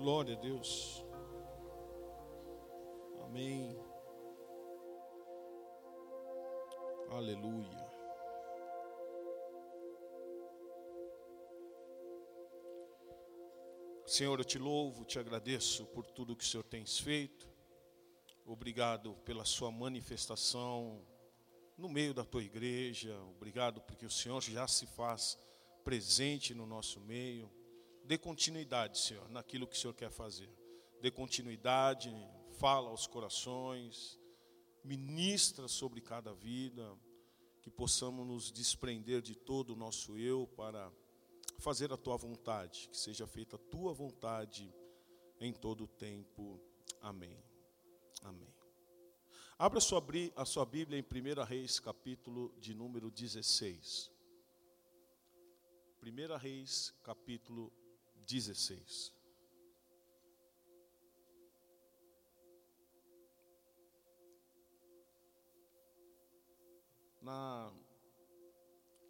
Glória a Deus. Amém. Aleluia. Senhor, eu te louvo, te agradeço por tudo que o Senhor tem feito. Obrigado pela sua manifestação no meio da tua igreja. Obrigado porque o Senhor já se faz presente no nosso meio. Dê continuidade, Senhor, naquilo que o Senhor quer fazer. Dê continuidade, fala aos corações, ministra sobre cada vida, que possamos nos desprender de todo o nosso eu para fazer a tua vontade, que seja feita a tua vontade em todo o tempo. Amém. Amém. Abra a sua, a sua Bíblia em 1 Reis, capítulo de número 16. 1 Reis, capítulo 16. Na,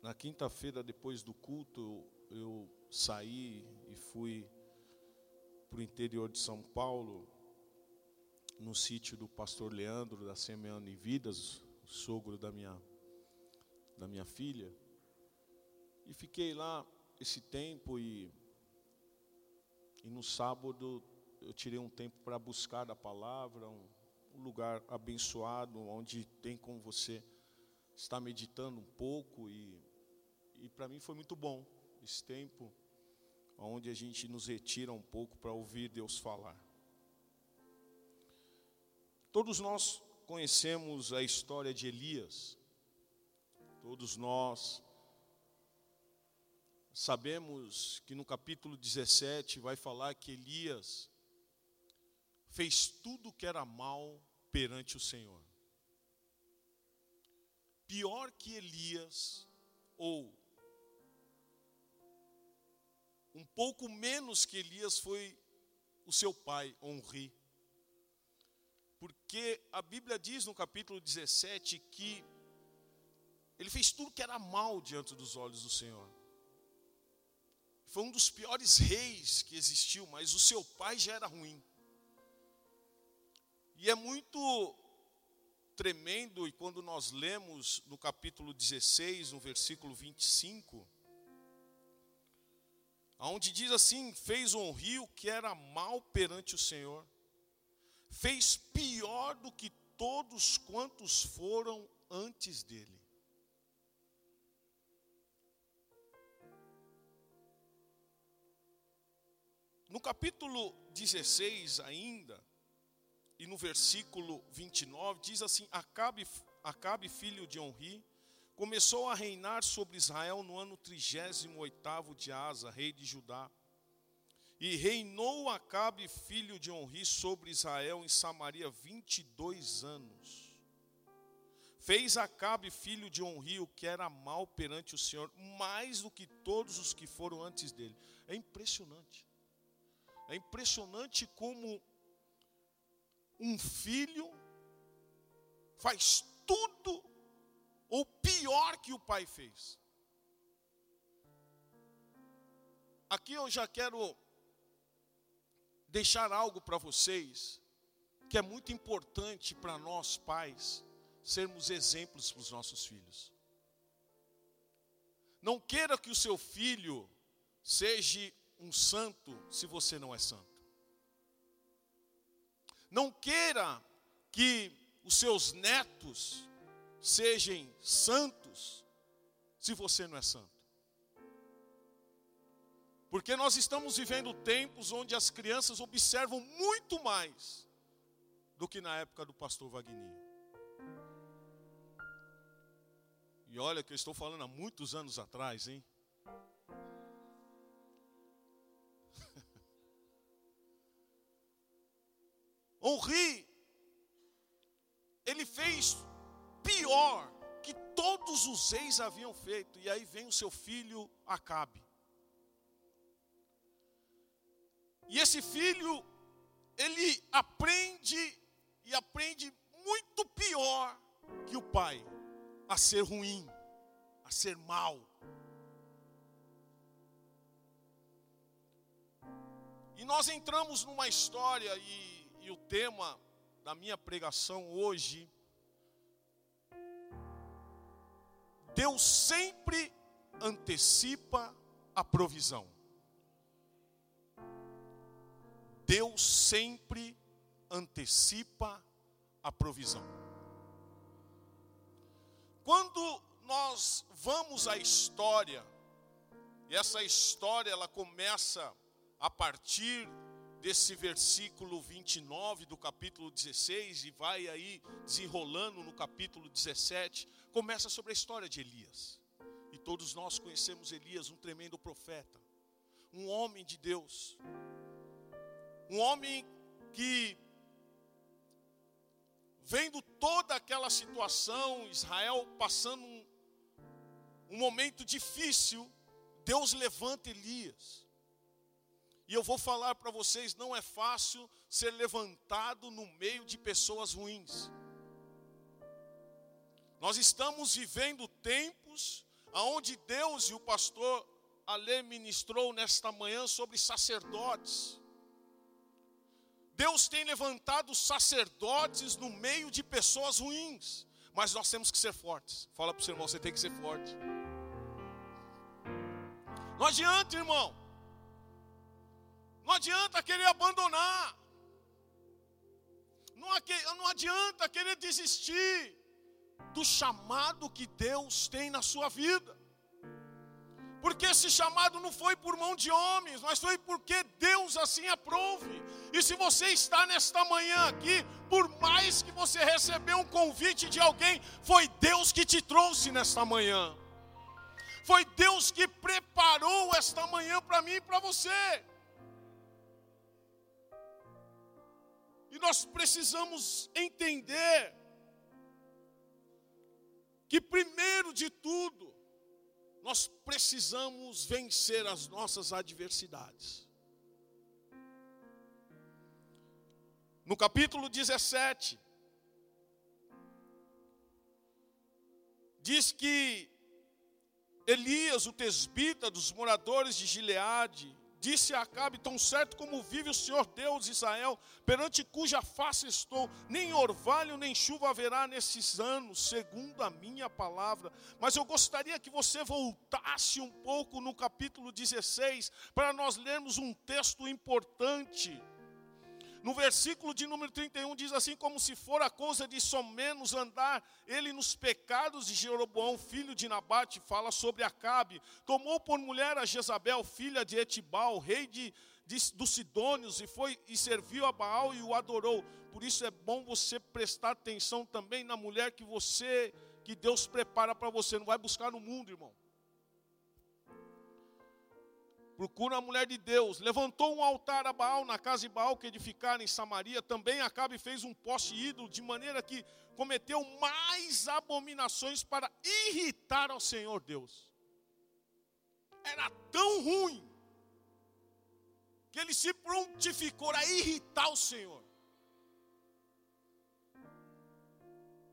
na quinta-feira, depois do culto, eu, saí e fui para o interior de São Paulo, no sítio do pastor Leandro, da Semeando em Vidas, sogro da minha, da minha filha. E fiquei lá esse tempo e, e no sábado eu tirei um tempo para buscar a palavra, um, lugar abençoado, onde tem como você estar meditando um pouco e, e para mim foi muito bom esse tempo onde a gente nos retira um pouco para ouvir Deus falar. Todos nós conhecemos a história de Elias. Todos nós sabemos que no capítulo 17 vai falar que Elias fez tudo o que era mal perante o Senhor pior que Elias, ou um pouco menos que Elias foi o seu pai, Honri. Porque a Bíblia diz no capítulo 17 que ele fez tudo que era mal diante dos olhos do Senhor. Foi um dos piores reis que existiu, mas o seu pai já era ruim. E é muito tremendo, e quando nós lemos no capítulo 16, no versículo 25, onde diz assim: fez um rio que era mal perante o Senhor, fez pior do que todos quantos foram antes dele. No capítulo 16 ainda, e no versículo 29 diz assim: Acabe, Acabe filho de Onri, começou a reinar sobre Israel no ano 38 de Asa, rei de Judá. E reinou Acabe filho de Onri sobre Israel em Samaria 22 anos. Fez Acabe filho de Onri o que era mal perante o Senhor, mais do que todos os que foram antes dele. É impressionante. É impressionante como um filho faz tudo ou pior que o pai fez. Aqui eu já quero deixar algo para vocês que é muito importante para nós pais sermos exemplos para os nossos filhos. Não queira que o seu filho seja um santo se você não é santo. Não queira que os seus netos sejam santos se você não é santo. Porque nós estamos vivendo tempos onde as crianças observam muito mais do que na época do pastor Wagner. E olha que eu estou falando há muitos anos atrás, hein? Honri, ele fez pior que todos os reis haviam feito. E aí vem o seu filho Acabe. E esse filho, ele aprende e aprende muito pior que o pai, a ser ruim, a ser mal. E nós entramos numa história, e, e o tema da minha pregação hoje, Deus sempre antecipa a provisão. Deus sempre antecipa a provisão. Quando nós vamos à história, e essa história ela começa a partir desse versículo 29 do capítulo 16 e vai aí desenrolando no capítulo 17, começa sobre a história de Elias. E todos nós conhecemos Elias, um tremendo profeta, um homem de Deus, um homem que, vendo toda aquela situação, Israel passando um, um momento difícil, Deus levanta Elias. E eu vou falar para vocês: não é fácil ser levantado no meio de pessoas ruins. Nós estamos vivendo tempos onde Deus e o pastor Ale ministrou nesta manhã sobre sacerdotes. Deus tem levantado sacerdotes no meio de pessoas ruins, mas nós temos que ser fortes. Fala para o seu irmão, você tem que ser forte. Não adianta, irmão. Não adianta querer abandonar. Não adianta querer desistir do chamado que Deus tem na sua vida. Porque esse chamado não foi por mão de homens, mas foi porque Deus assim aprove. E se você está nesta manhã aqui, por mais que você recebeu um convite de alguém, foi Deus que te trouxe nesta manhã. Foi Deus que preparou esta manhã para mim e para você. Nós precisamos entender que, primeiro de tudo, nós precisamos vencer as nossas adversidades. No capítulo 17, diz que Elias, o tesbita dos moradores de Gileade, Disse a Acabe: Tão certo como vive o Senhor Deus de Israel, perante cuja face estou, nem orvalho nem chuva haverá nesses anos, segundo a minha palavra. Mas eu gostaria que você voltasse um pouco no capítulo 16, para nós lermos um texto importante no versículo de número 31 diz assim: como se for a coisa de somenos andar ele nos pecados de Jeroboão, filho de Nabate, fala sobre Acabe. Tomou por mulher a Jezabel, filha de Etibal, rei de, de, dos Sidônios, e foi e serviu a Baal e o adorou. Por isso é bom você prestar atenção também na mulher que você, que Deus prepara para você. Não vai buscar no mundo, irmão. Procura a mulher de Deus. Levantou um altar a Baal na casa de Baal que edificaram em Samaria. Também Acabe fez um poste ídolo, de maneira que cometeu mais abominações para irritar ao Senhor Deus. Era tão ruim que ele se prontificou a irritar o Senhor.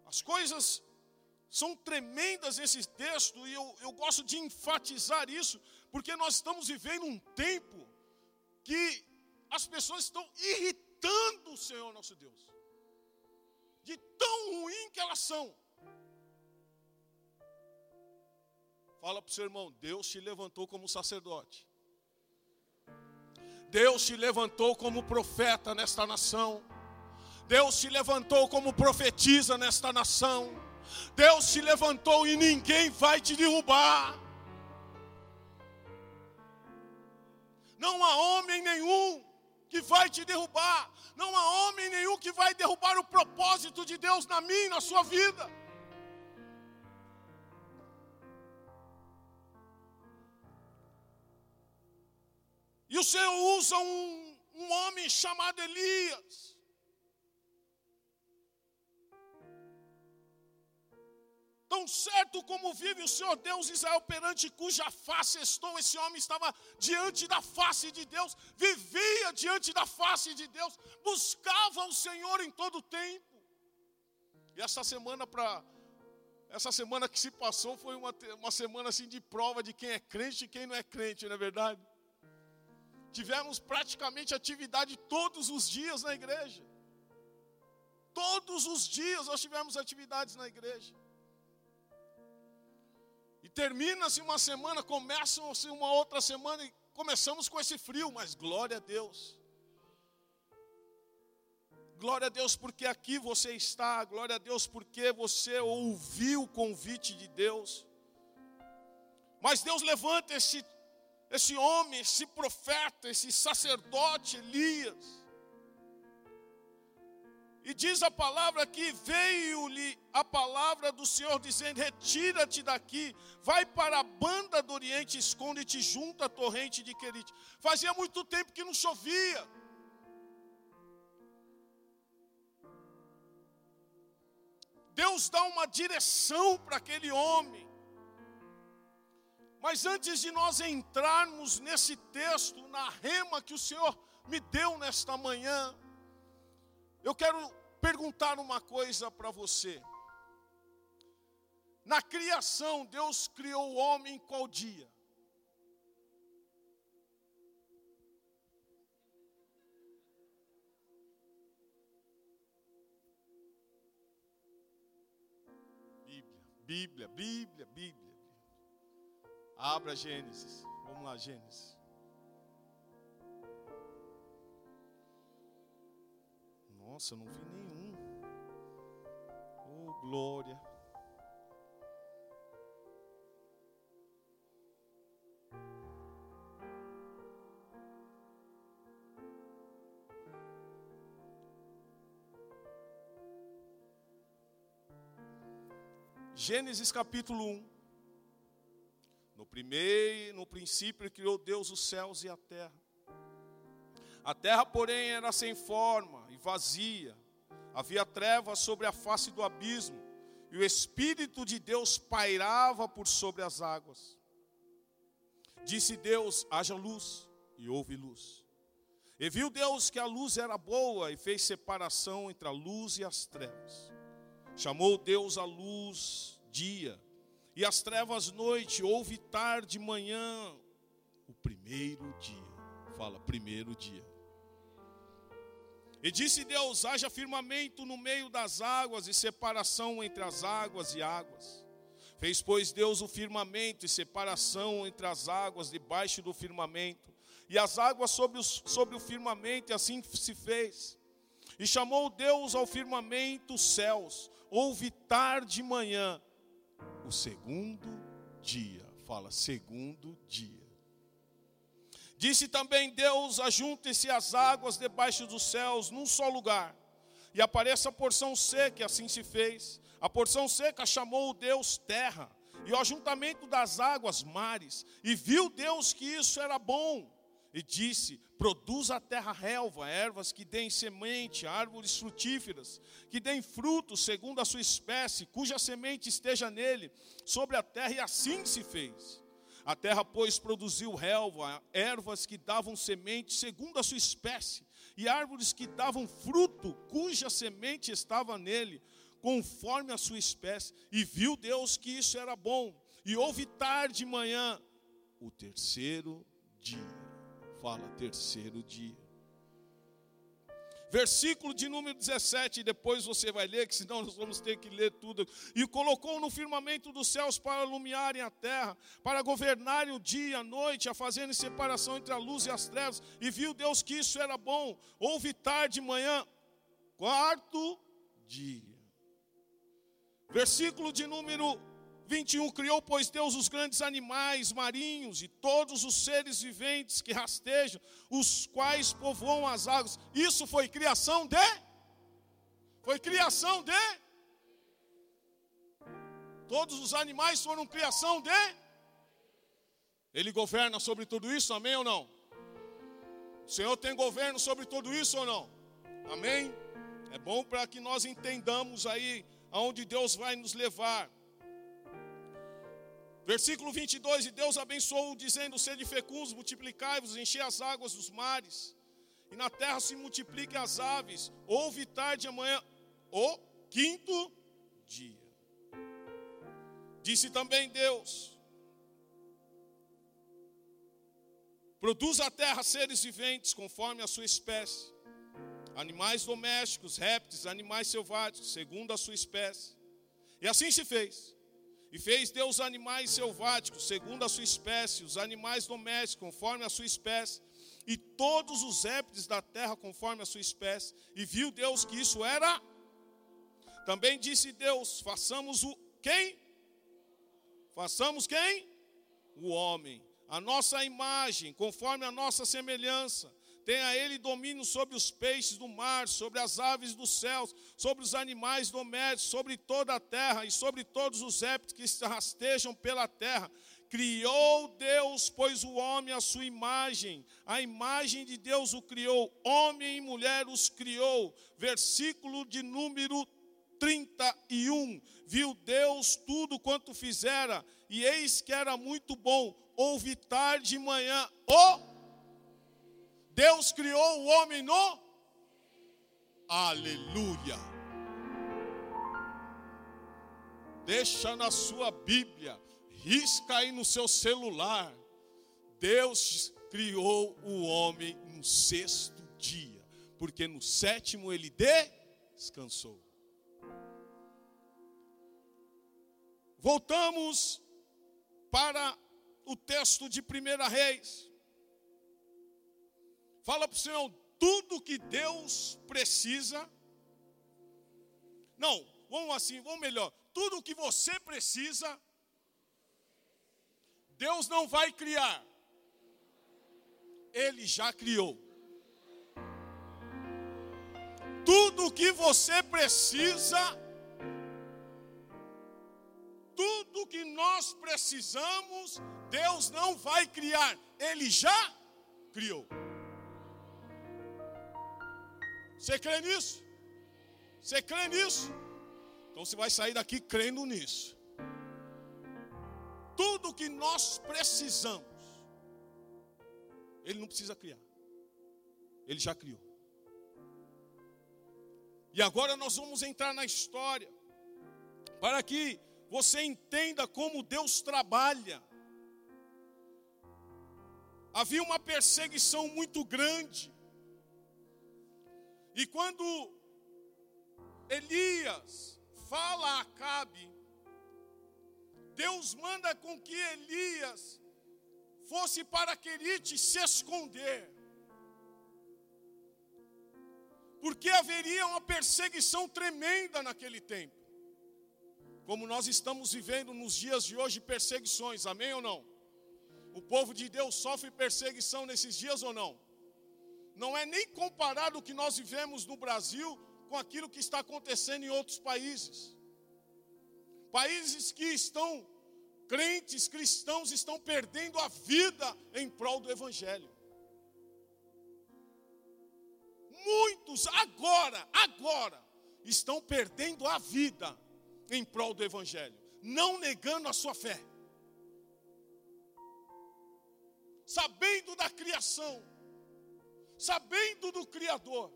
As coisas são tremendas nesse texto e eu, eu gosto de enfatizar isso, porque nós estamos vivendo um tempo que as pessoas estão irritando o Senhor nosso Deus. De tão ruim que elas são. Fala para o seu irmão, Deus te levantou como sacerdote. Deus te levantou como profeta nesta nação. Deus te levantou como profetiza nesta nação. Deus te levantou e ninguém vai te derrubar. Não há homem nenhum que vai te derrubar. Não há homem nenhum que vai derrubar o propósito de Deus na minha na sua vida. E o Senhor usa um, um homem chamado Elias. Tão certo como vive o Senhor Deus Israel perante cuja face estou, esse homem estava diante da face de Deus, vivia diante da face de Deus, buscava o Senhor em todo o tempo. E essa semana para essa semana que se passou foi uma, uma semana assim de prova de quem é crente e quem não é crente, não é verdade? tivemos praticamente atividade todos os dias na igreja. Todos os dias nós tivemos atividades na igreja. E termina-se uma semana, começa-se uma outra semana e começamos com esse frio, mas glória a Deus. Glória a Deus porque aqui você está, glória a Deus porque você ouviu o convite de Deus. Mas Deus levanta esse, esse homem, esse profeta, esse sacerdote Elias. E diz a palavra que veio-lhe a palavra do Senhor dizendo: Retira-te daqui, vai para a banda do Oriente, esconde-te junto à torrente de Querite. Fazia muito tempo que não chovia. Deus dá uma direção para aquele homem. Mas antes de nós entrarmos nesse texto, na rema que o Senhor me deu nesta manhã, eu quero perguntar uma coisa para você. Na criação, Deus criou o homem em qual dia? Bíblia, Bíblia, Bíblia, Bíblia. Abra Gênesis. Vamos lá, Gênesis. Nossa, eu não vi nenhum. Oh, glória. Gênesis capítulo 1. No primeiro, no princípio criou Deus os céus e a terra. A terra, porém, era sem forma vazia. Havia trevas sobre a face do abismo, e o espírito de Deus pairava por sobre as águas. Disse Deus: haja luz, e houve luz. E viu Deus que a luz era boa e fez separação entre a luz e as trevas. Chamou Deus a luz dia e as trevas noite, houve tarde, manhã, o primeiro dia. Fala, primeiro dia. E disse Deus: haja firmamento no meio das águas e separação entre as águas e águas. Fez, pois, Deus o firmamento e separação entre as águas debaixo do firmamento, e as águas sobre, os, sobre o firmamento, e assim se fez. E chamou Deus ao firmamento os céus, houve tarde e manhã, o segundo dia. Fala, segundo dia. Disse também Deus: ajuntem-se as águas debaixo dos céus num só lugar, e apareça a porção seca, e assim se fez. A porção seca chamou Deus terra, e o ajuntamento das águas mares, e viu Deus que isso era bom. E disse: Produz a terra relva, ervas que deem semente, árvores frutíferas, que deem frutos segundo a sua espécie, cuja semente esteja nele, sobre a terra, e assim se fez. A terra, pois, produziu relva, ervas que davam semente segundo a sua espécie, e árvores que davam fruto, cuja semente estava nele, conforme a sua espécie. E viu Deus que isso era bom. E houve tarde e manhã, o terceiro dia fala terceiro dia. Versículo de número 17, depois você vai ler, que senão nós vamos ter que ler tudo. E colocou no firmamento dos céus para iluminarem a terra, para governarem o dia e a noite, a fazerem separação entre a luz e as trevas. E viu Deus que isso era bom. Houve tarde e manhã, quarto dia. Versículo de número 21, criou, pois Deus, os grandes animais marinhos e todos os seres viventes que rastejam, os quais povoam as águas. Isso foi criação de? Foi criação de? Todos os animais foram criação de? Ele governa sobre tudo isso, amém ou não? O Senhor tem governo sobre tudo isso ou não? Amém? É bom para que nós entendamos aí aonde Deus vai nos levar. Versículo 22, e Deus abençoou, dizendo, sede fecundos, multiplicai-vos, enchei as águas dos mares, e na terra se multipliquem as aves, houve tarde amanhã, o quinto dia. Disse também Deus, Produz a terra seres viventes conforme a sua espécie, animais domésticos, répteis, animais selváticos, segundo a sua espécie. E assim se fez. E fez Deus animais selváticos, segundo a sua espécie, os animais domésticos, conforme a sua espécie, e todos os répteis da terra, conforme a sua espécie. E viu Deus que isso era. Também disse Deus: façamos o quem? Façamos quem? O homem. A nossa imagem, conforme a nossa semelhança Tenha ele domínio sobre os peixes do mar, sobre as aves dos céus, sobre os animais domésticos, sobre toda a terra e sobre todos os répteis que se rastejam pela terra. Criou Deus, pois o homem a sua imagem, a imagem de Deus o criou, homem e mulher os criou. Versículo de número 31. Viu Deus tudo quanto fizera, e eis que era muito bom. Ouve tarde e manhã o Deus criou o homem no Aleluia. Deixa na sua Bíblia, risca aí no seu celular. Deus criou o homem no sexto dia, porque no sétimo ele descansou. Voltamos para o texto de 1 Reis. Fala para o Senhor tudo que Deus precisa. Não, vamos assim, vamos melhor. Tudo que você precisa, Deus não vai criar. Ele já criou. Tudo que você precisa, tudo que nós precisamos, Deus não vai criar. Ele já criou. Você crê nisso? Você crê nisso? Então você vai sair daqui crendo nisso. Tudo que nós precisamos, Ele não precisa criar. Ele já criou. E agora nós vamos entrar na história, para que você entenda como Deus trabalha. Havia uma perseguição muito grande e quando Elias fala a Acabe, Deus manda com que Elias fosse para Querite se esconder. Porque haveria uma perseguição tremenda naquele tempo. Como nós estamos vivendo nos dias de hoje perseguições, amém ou não? O povo de Deus sofre perseguição nesses dias ou não? Não é nem comparado o que nós vivemos no Brasil com aquilo que está acontecendo em outros países. Países que estão, crentes cristãos, estão perdendo a vida em prol do Evangelho. Muitos agora, agora, estão perdendo a vida em prol do Evangelho, não negando a sua fé, sabendo da criação, sabendo do Criador.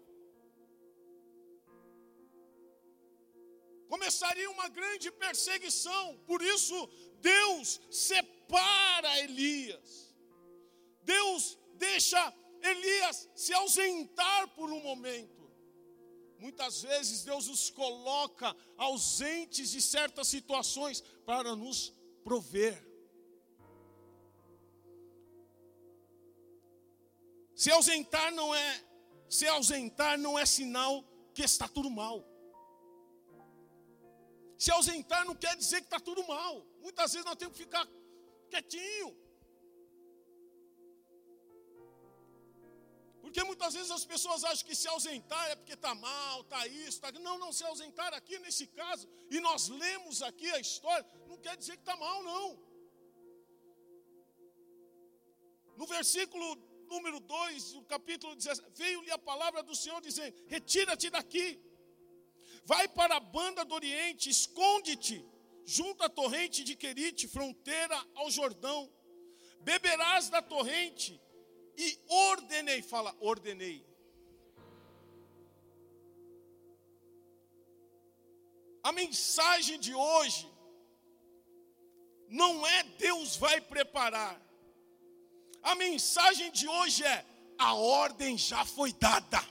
Começaria uma grande perseguição, por isso Deus separa Elias. Deus deixa Elias se ausentar por um momento. Muitas vezes Deus nos coloca ausentes de certas situações para nos prover. Se ausentar não é, se ausentar não é sinal que está tudo mal. Se ausentar não quer dizer que está tudo mal. Muitas vezes nós temos que ficar quietinho. Porque muitas vezes as pessoas acham que se ausentar é porque está mal, está isso, está. Não, não, se ausentar aqui nesse caso, e nós lemos aqui a história, não quer dizer que está mal, não. No versículo número 2, no capítulo 17, veio-lhe a palavra do Senhor dizendo: Retira-te daqui, vai para a banda do Oriente, esconde-te junto à torrente de Querite, fronteira ao Jordão, beberás da torrente, e ordenei, fala, ordenei. A mensagem de hoje não é Deus vai preparar, A mensagem de hoje é: a ordem já foi dada.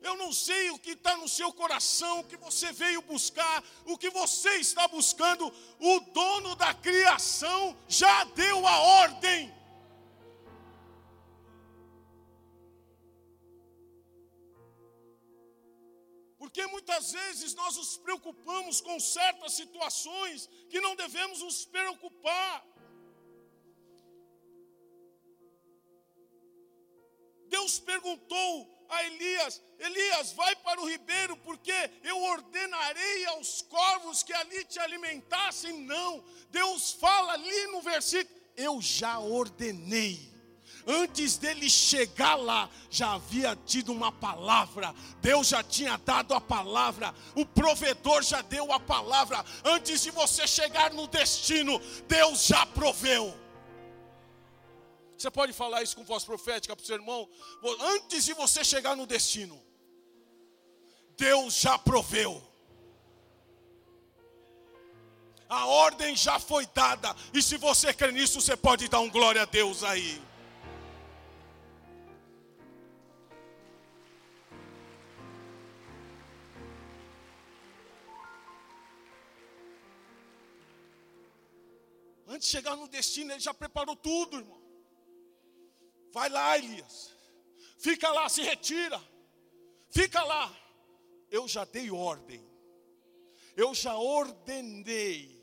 Eu não sei o que está no seu coração, o que você veio buscar, o que você está buscando. O dono da criação já deu a ordem. Porque muitas vezes nós nos preocupamos com certas situações que não devemos nos preocupar. Deus perguntou a Elias: Elias, vai para o ribeiro, porque eu ordenarei aos corvos que ali te alimentassem. Não, Deus fala ali no versículo: Eu já ordenei. Antes dele chegar lá, já havia tido uma palavra, Deus já tinha dado a palavra, o provedor já deu a palavra. Antes de você chegar no destino, Deus já proveu. Você pode falar isso com voz profética para o seu irmão? Antes de você chegar no destino, Deus já proveu. A ordem já foi dada. E se você crê nisso, você pode dar um glória a Deus aí. Antes de chegar no destino, ele já preparou tudo, irmão. Vai lá, Elias. Fica lá, se retira. Fica lá. Eu já dei ordem. Eu já ordenei.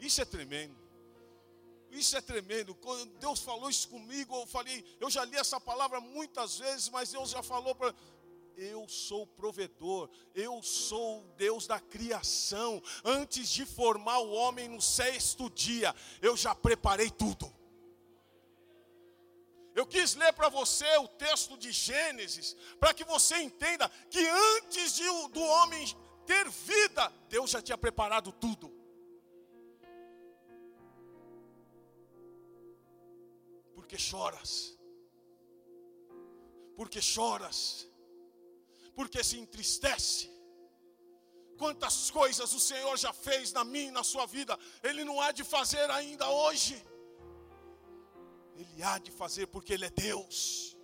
Isso é tremendo. Isso é tremendo. Quando Deus falou isso comigo, eu falei, eu já li essa palavra muitas vezes, mas Deus já falou para eu sou o provedor, eu sou Deus da criação. Antes de formar o homem no sexto dia, eu já preparei tudo. Eu quis ler para você o texto de Gênesis, para que você entenda que antes de, do homem ter vida, Deus já tinha preparado tudo. Porque choras? Porque choras? Porque se entristece? Quantas coisas o Senhor já fez na minha e na sua vida, Ele não há de fazer ainda hoje. Ele há de fazer porque Ele é Deus.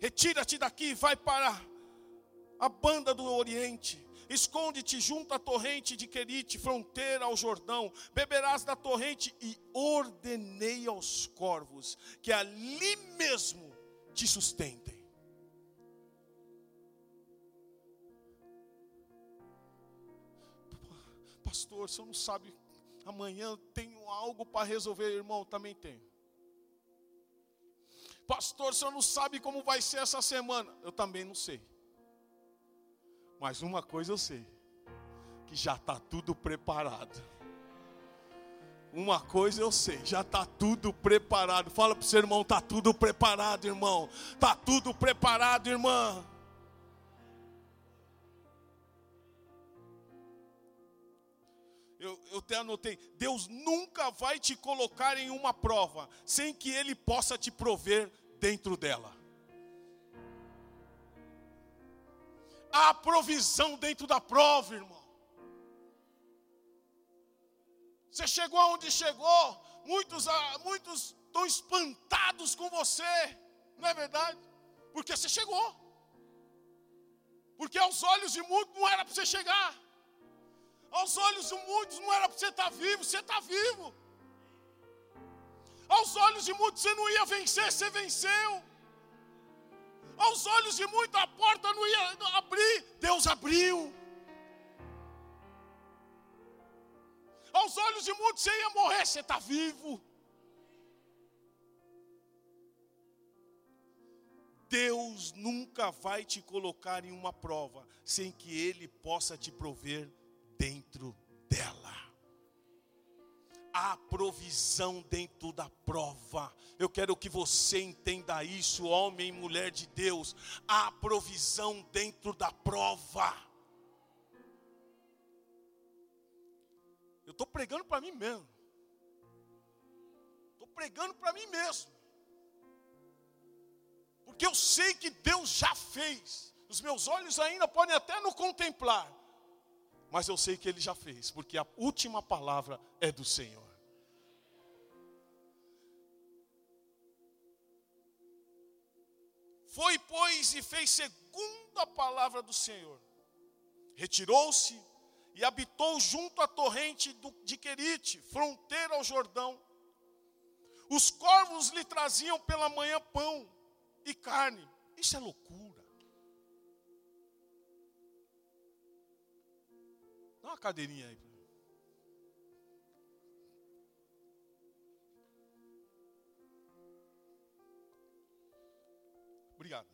Retira-te daqui, vai para a banda do Oriente. Esconde-te junto à torrente de Querite, fronteira ao Jordão. Beberás da torrente e ordenei aos corvos que ali mesmo te sustentem. Pastor, o senhor não sabe amanhã tenho algo para resolver, irmão, também tenho. Pastor, o senhor não sabe como vai ser essa semana? Eu também não sei. Mas uma coisa eu sei: que já está tudo preparado. Uma coisa eu sei, já está tudo preparado. Fala para o seu irmão: está tudo preparado, irmão. Está tudo preparado, irmã. Eu, eu até anotei, Deus nunca vai te colocar em uma prova sem que Ele possa te prover dentro dela. Há provisão dentro da prova, irmão. Você chegou aonde chegou, muitos, ah, muitos estão espantados com você, não é verdade? Porque você chegou. Porque aos olhos de muitos não era para você chegar. Aos olhos de muitos não era para você estar tá vivo, você está vivo. Aos olhos de muitos você não ia vencer, você venceu. Aos olhos de muitos a porta não ia abrir, Deus abriu. Aos olhos de muitos você ia morrer, você está vivo. Deus nunca vai te colocar em uma prova sem que Ele possa te prover dentro dela. Há provisão dentro da prova. Eu quero que você entenda isso, homem e mulher de Deus. Há provisão dentro da prova. Eu estou pregando para mim mesmo. Estou pregando para mim mesmo. Porque eu sei que Deus já fez. Os meus olhos ainda podem até não contemplar Mas eu sei que ele já fez, porque a última palavra é do Senhor. Foi, pois, e fez segundo a palavra do Senhor. Retirou-se e habitou junto à torrente de Querite, fronteira ao Jordão. Os corvos lhe traziam pela manhã pão e carne. Isso é loucura. Dá uma cadeirinha aí. Obrigado.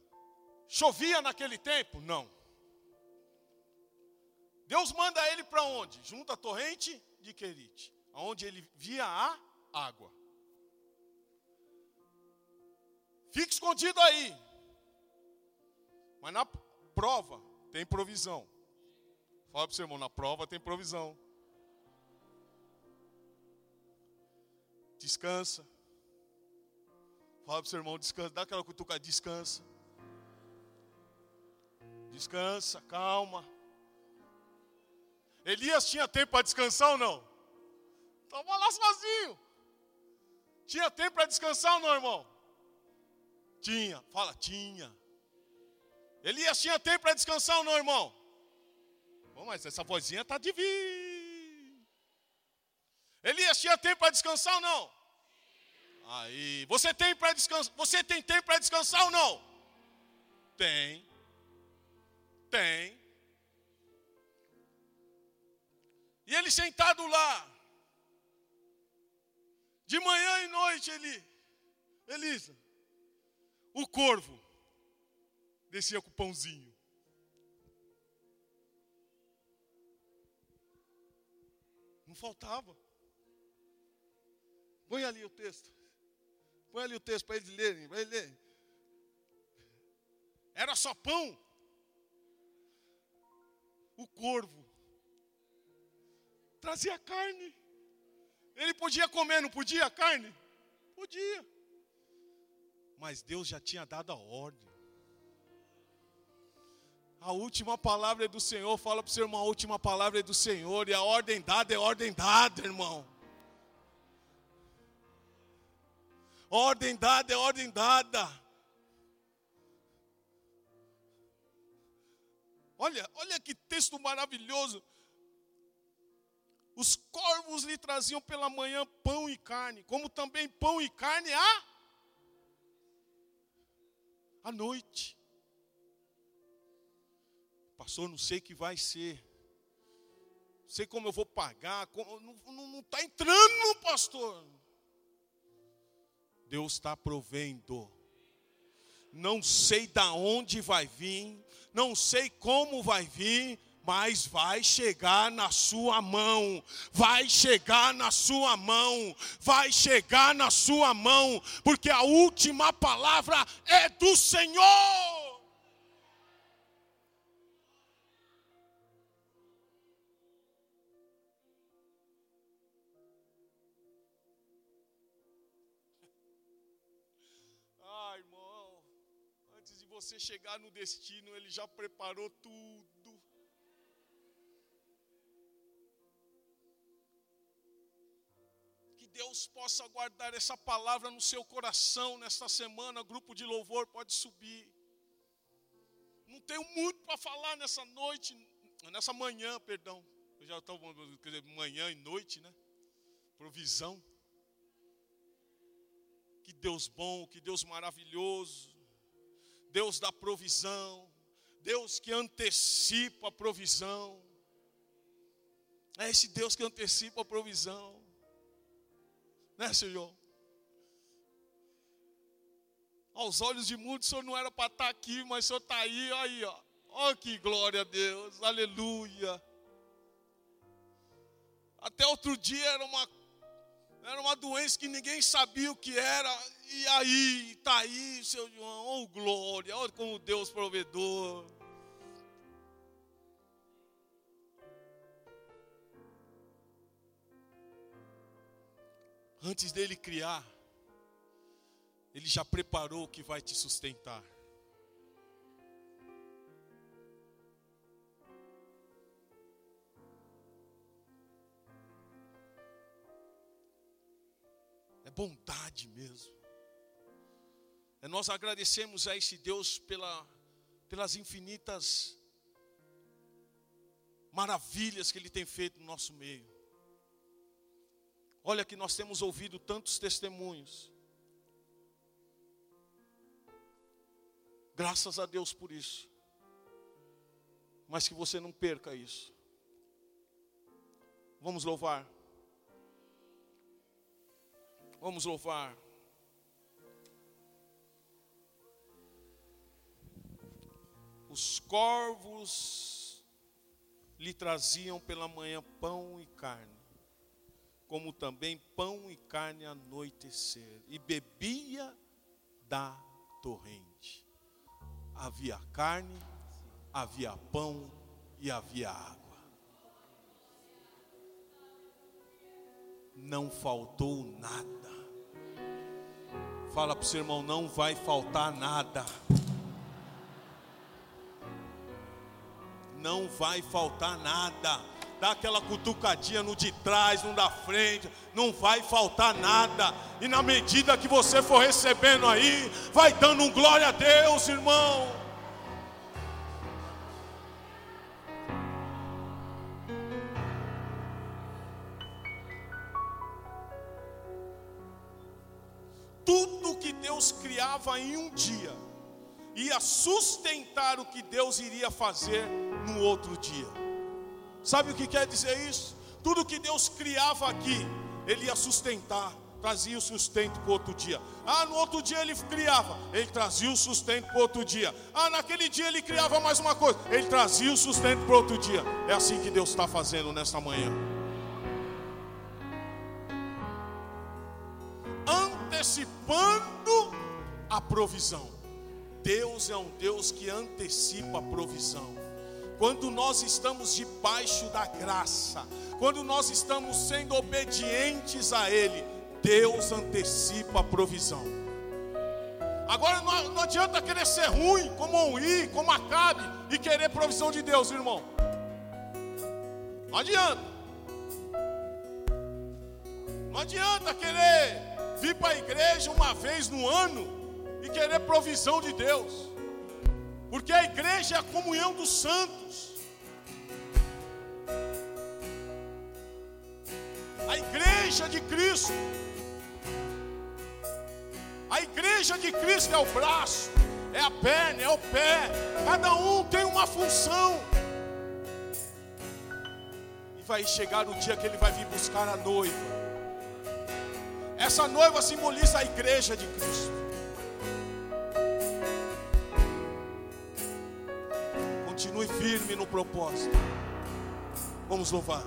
Chovia naquele tempo? Não. Deus manda ele para onde? Junto à torrente de Querite, onde ele via a água. Fique escondido aí. Mas na prova tem provisão. Fala para o seu irmão, na prova tem provisão. Descansa. Fala para o seu irmão, descansa. Dá aquela cutuca, descansa. Descansa, calma. Elias tinha tempo para descansar ou não? Estava lá sozinho. Tinha tempo para descansar ou não, irmão? Tinha. Fala, tinha. Elias tinha tempo para descansar ou não, irmão? Bom, mas essa vozinha está divina. Elias tinha tempo para descansar ou não? Aí, você tem para descansar? Você tem tempo para descansar ou não? Tem. Tem. E ele sentado lá, de manhã e noite, ele, Elisa, o corvo descia com o pãozinho. Faltava. Põe ali o texto. Põe ali o texto para eles lerem. Para eles lerem. Era só pão. O corvo trazia carne. Ele podia comer, não podia carne? Podia. Mas Deus já tinha dado a ordem. A última palavra é do Senhor. Fala para o seu irmão: a última palavra é do Senhor. E a ordem dada é ordem dada, irmão. Ordem dada é ordem dada. Olha, olha que texto maravilhoso. Os corvos lhe traziam pela manhã pão e carne, como também pão e carne à, à noite. Pastor, não sei que vai ser. Não sei como eu vou pagar. não está entrando, pastor. Deus está provendo. Não sei da onde vai vir, não sei como vai vir, mas vai chegar na sua mão, vai chegar na sua mão, vai chegar na sua mão, porque a última palavra é do Senhor. Você chegar no destino, Ele já preparou tudo. Deus possa guardar essa palavra no seu coração nesta semana. Grupo de louvor pode subir. Não tenho muito para falar nessa noite, nessa manhã, perdão. Eu já estou quer dizer, manhã e noite, né? Provisão. Que Deus bom, que Deus maravilhoso. Deus da provisão. Deus que antecipa a provisão. É esse Deus que antecipa a provisão. Né, Senhor? Aos olhos de muitos, o Senhor não era para estar tá aqui, mas o Senhor está aí, aí, ó. Oh, que glória a Deus, aleluia. Até outro dia era uma, era uma doença que ninguém sabia o que era, e aí, está aí, seu João, oh glória, olha como Deus provedor. Antes dele criar, ele já preparou o que vai te sustentar. Bondade mesmo. É nós agradecemos a esse Deus pela, pelas infinitas maravilhas que Ele tem feito no nosso meio. Olha que nós temos ouvido tantos testemunhos. Graças a Deus por isso. Mas que você não perca isso. Vamos louvar. Vamos louvar. Os corvos lhe traziam pela manhã pão e carne, como também pão e carne anoitecer, e bebia da torrente. Havia carne, havia pão e havia água. Não faltou nada. Fala para o seu irmão: não vai faltar nada. Não vai faltar nada. Dá aquela cutucadinha no de trás, no da frente. Não vai faltar nada. E na medida que você for recebendo aí, vai dando um glória a Deus, irmão. Ia sustentar o que Deus iria fazer no outro dia. Sabe o que quer dizer isso? Tudo que Deus criava aqui, Ele ia sustentar, trazia o sustento para o outro dia. Ah, no outro dia Ele criava, Ele trazia o sustento para o outro dia. Ah, naquele dia Ele criava mais uma coisa, Ele trazia o sustento para o outro dia. É assim que Deus está fazendo nesta manhã. antecipando a provisão. Deus é um Deus que antecipa a provisão. Quando nós estamos debaixo da graça, quando nós estamos sendo obedientes a Ele, Deus antecipa a provisão. Agora não, não adianta querer ser ruim, como um como Acabe, e querer provisão de Deus, irmão. Não adianta. Não adianta querer vir para a igreja uma vez no ano e querer provisão de Deus, porque a igreja é a comunhão dos santos. A igreja de Cristo, a igreja de Cristo é o braço, é a perna, é o pé, cada um tem uma função. E vai chegar o dia que ele vai vir buscar a noiva. Essa noiva simboliza a igreja de Cristo. No propósito. Vamos louvar.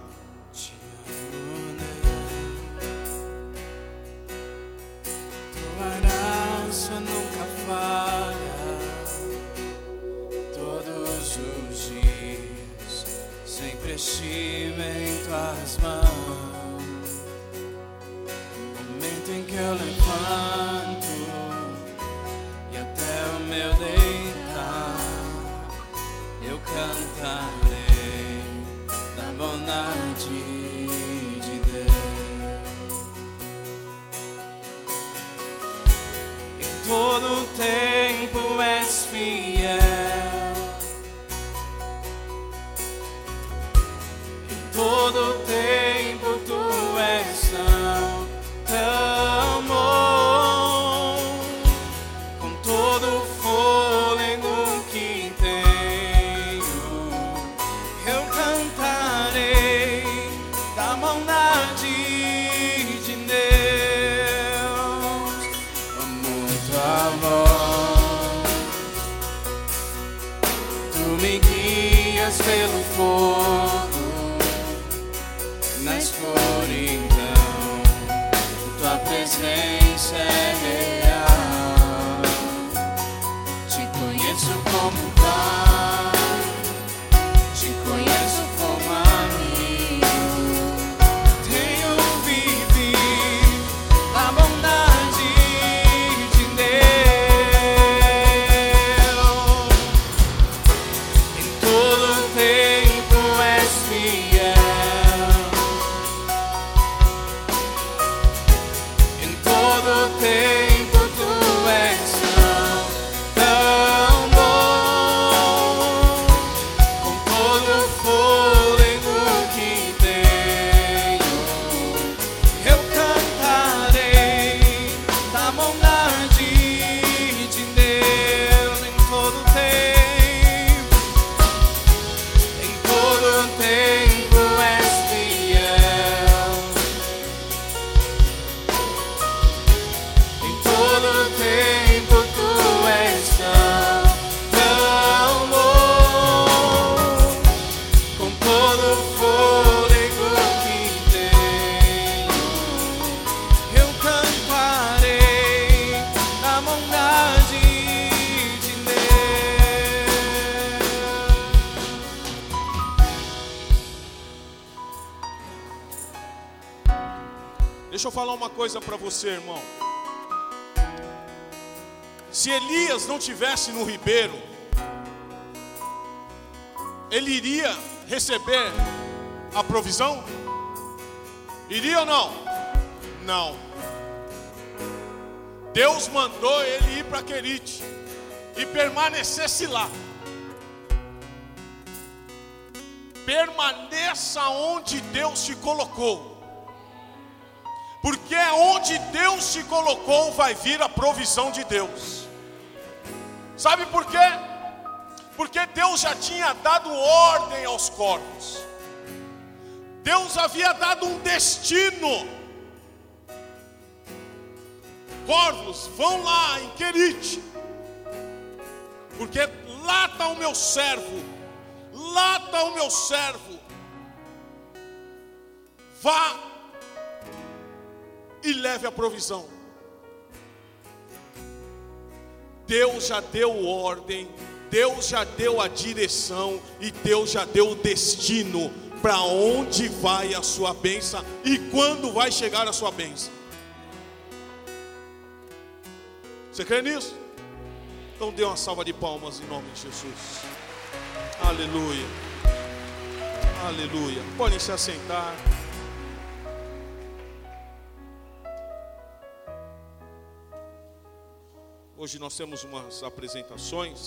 Você, irmão. Se Elias não tivesse no ribeiro, ele iria receber a provisão? Iria ou não? Não. Deus mandou ele ir para Querite e permanecesse lá. Permaneça onde Deus te colocou. Porque é onde Deus te colocou vai vir a provisão de Deus. Sabe por quê? Porque Deus já tinha dado ordem aos corvos. Deus havia dado um destino. Corvos, vão lá em Querite. Porque lá está o meu servo. Lá está o meu servo. Vá e leve a provisão. Deus já deu ordem, Deus já deu a direção e Deus já deu o destino para onde vai a sua bênção e quando vai chegar a sua bênção. Você crê nisso? Então dê uma salva de palmas em nome de Jesus. Aleluia. Aleluia. Podem se assentar. Hoje nós temos umas apresentações.